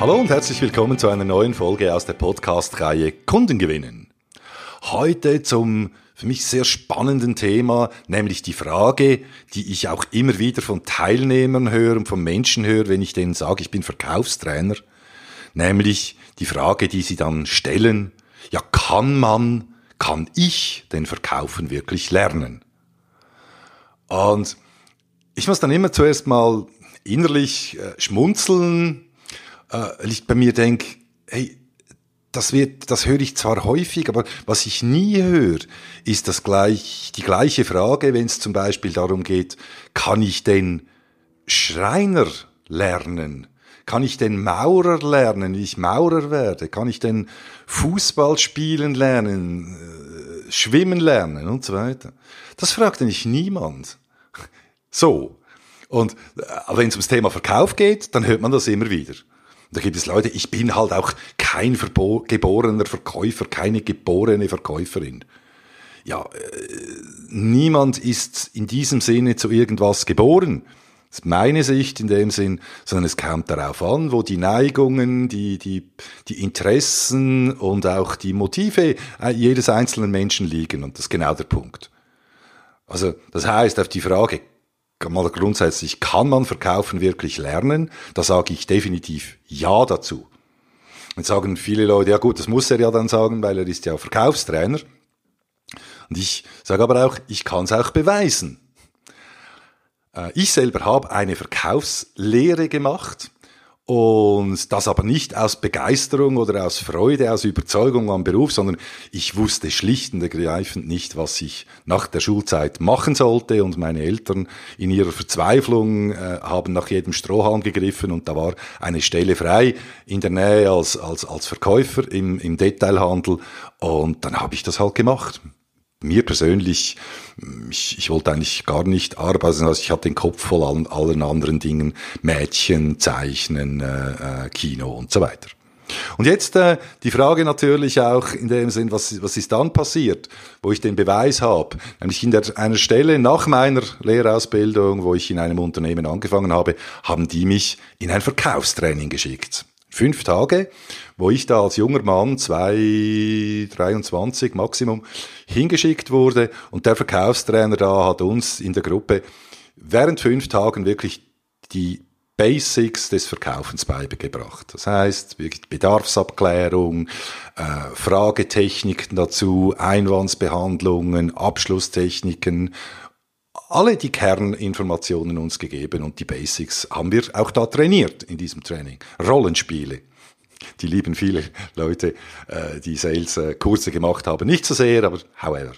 Hallo und herzlich willkommen zu einer neuen Folge aus der Podcast-Reihe Kunden gewinnen. Heute zum für mich sehr spannenden Thema, nämlich die Frage, die ich auch immer wieder von Teilnehmern höre und von Menschen höre, wenn ich denen sage, ich bin Verkaufstrainer, nämlich die Frage, die sie dann stellen, ja, kann man, kann ich den Verkaufen wirklich lernen? Und ich muss dann immer zuerst mal innerlich äh, schmunzeln, äh, ich bei mir denke, hey, das wird, das höre ich zwar häufig, aber was ich nie höre, ist das gleich, die gleiche Frage, wenn es zum Beispiel darum geht, kann ich den Schreiner lernen? Kann ich den Maurer lernen, wie ich Maurer werde? Kann ich den Fußball spielen lernen, äh, schwimmen lernen und so weiter? Das fragt eigentlich niemand. So. Und äh, wenn es ums Thema Verkauf geht, dann hört man das immer wieder. Da gibt es Leute, ich bin halt auch kein geborener Verkäufer, keine geborene Verkäuferin. Ja, äh, niemand ist in diesem Sinne zu irgendwas geboren. Das ist meine Sicht in dem Sinn, sondern es kommt darauf an, wo die Neigungen, die, die, die Interessen und auch die Motive äh, jedes einzelnen Menschen liegen. Und das ist genau der Punkt. Also, das heißt, auf die Frage, mal grundsätzlich, kann man Verkaufen wirklich lernen? Da sage ich definitiv Ja dazu. Jetzt sagen viele Leute, ja gut, das muss er ja dann sagen, weil er ist ja Verkaufstrainer. Und ich sage aber auch, ich kann es auch beweisen. Äh, ich selber habe eine Verkaufslehre gemacht und das aber nicht aus Begeisterung oder aus Freude, aus Überzeugung am Beruf, sondern ich wusste schlicht und ergreifend nicht, was ich nach der Schulzeit machen sollte. Und meine Eltern in ihrer Verzweiflung äh, haben nach jedem Strohhalm gegriffen und da war eine Stelle frei in der Nähe als, als, als Verkäufer im, im Detailhandel. Und dann habe ich das halt gemacht mir persönlich, ich, ich wollte eigentlich gar nicht arbeiten, also ich hatte den Kopf voll an allen anderen Dingen, Mädchen, Zeichnen, äh, äh, Kino und so weiter. Und jetzt äh, die Frage natürlich auch in dem Sinn, was, was ist dann passiert, wo ich den Beweis habe. Nämlich in der, einer Stelle nach meiner Lehrausbildung, wo ich in einem Unternehmen angefangen habe, haben die mich in ein Verkaufstraining geschickt. Fünf Tage, wo ich da als junger Mann, zwei, 23 Maximum, hingeschickt wurde und der Verkaufstrainer da hat uns in der Gruppe während fünf Tagen wirklich die Basics des Verkaufens beigebracht. Das heißt, Bedarfsabklärung, äh, Fragetechniken dazu, Einwandsbehandlungen, Abschlusstechniken, alle die Kerninformationen uns gegeben und die Basics haben wir auch da trainiert in diesem Training. Rollenspiele. Die lieben viele Leute, äh, die Sales-Kurse gemacht haben. Nicht so sehr, aber however.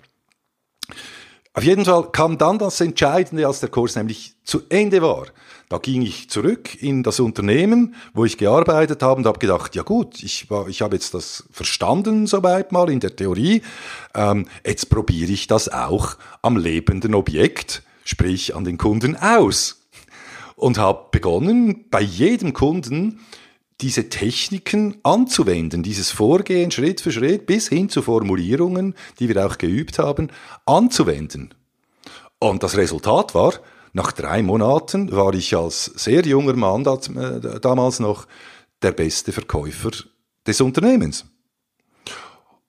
Auf jeden Fall kam dann das Entscheidende, als der Kurs nämlich zu Ende war. Da ging ich zurück in das Unternehmen, wo ich gearbeitet habe und habe gedacht, ja gut, ich, war, ich habe jetzt das verstanden soweit mal in der Theorie. Ähm, jetzt probiere ich das auch am lebenden Objekt, sprich an den Kunden aus. Und habe begonnen, bei jedem Kunden diese Techniken anzuwenden, dieses Vorgehen Schritt für Schritt bis hin zu Formulierungen, die wir auch geübt haben, anzuwenden. Und das Resultat war, nach drei Monaten war ich als sehr junger Mann äh, damals noch der beste Verkäufer des Unternehmens.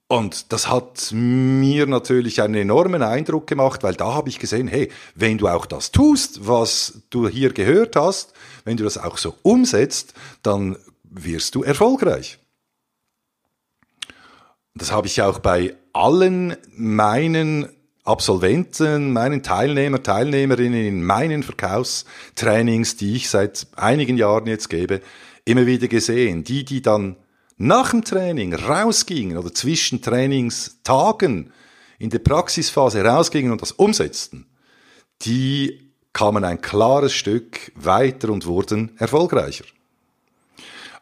Und das hat mir natürlich einen enormen Eindruck gemacht, weil da habe ich gesehen, hey, wenn du auch das tust, was du hier gehört hast, wenn du das auch so umsetzt, dann wirst du erfolgreich. Das habe ich auch bei allen meinen Absolventen, meinen Teilnehmer, Teilnehmerinnen in meinen Verkaufstrainings, die ich seit einigen Jahren jetzt gebe, immer wieder gesehen. Die, die dann nach dem Training rausgingen oder zwischen Trainingstagen in der Praxisphase rausgingen und das umsetzten, die kamen ein klares Stück weiter und wurden erfolgreicher.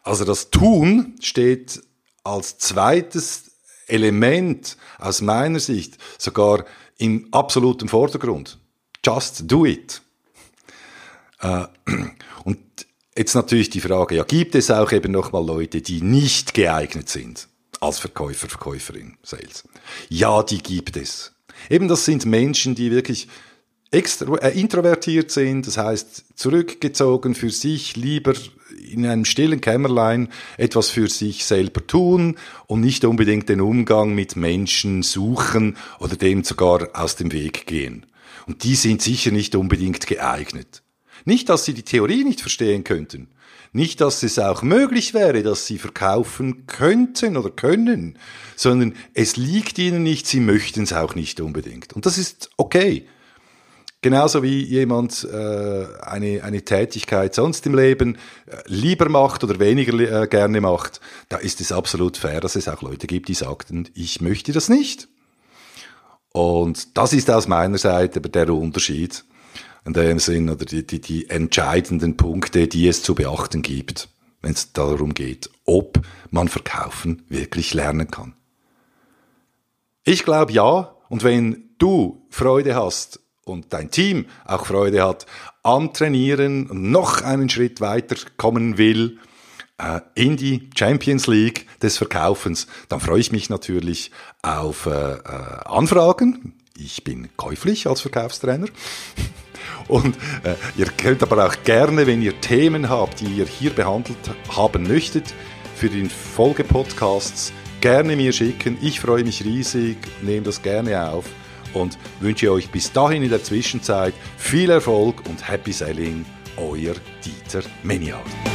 Also das Tun steht als zweites Element aus meiner Sicht sogar im absoluten Vordergrund. Just do it. Äh, und jetzt natürlich die Frage, ja, gibt es auch eben nochmal Leute, die nicht geeignet sind als Verkäufer, Verkäuferin, Sales? Ja, die gibt es. Eben das sind Menschen, die wirklich extra, äh, introvertiert sind, das heißt zurückgezogen für sich, lieber in einem stillen Kämmerlein etwas für sich selber tun und nicht unbedingt den Umgang mit Menschen suchen oder dem sogar aus dem Weg gehen. Und die sind sicher nicht unbedingt geeignet. Nicht, dass sie die Theorie nicht verstehen könnten. Nicht, dass es auch möglich wäre, dass sie verkaufen könnten oder können, sondern es liegt ihnen nicht, sie möchten es auch nicht unbedingt. Und das ist okay. Genauso wie jemand äh, eine, eine Tätigkeit sonst im Leben äh, lieber macht oder weniger äh, gerne macht, da ist es absolut fair, dass es auch Leute gibt, die sagten, ich möchte das nicht. Und das ist aus meiner Seite der Unterschied in dem Sinn oder die, die, die entscheidenden Punkte, die es zu beachten gibt, wenn es darum geht, ob man verkaufen wirklich lernen kann. Ich glaube ja, und wenn du Freude hast und dein Team auch Freude hat am Trainieren noch einen Schritt weiter kommen will äh, in die Champions League des Verkaufens, dann freue ich mich natürlich auf äh, äh, Anfragen. Ich bin käuflich als Verkaufstrainer. Und äh, ihr könnt aber auch gerne, wenn ihr Themen habt, die ihr hier behandelt haben möchtet, für den Folgepodcasts gerne mir schicken. Ich freue mich riesig, nehme das gerne auf und wünsche euch bis dahin in der Zwischenzeit viel Erfolg und Happy Selling, euer Dieter Meniard.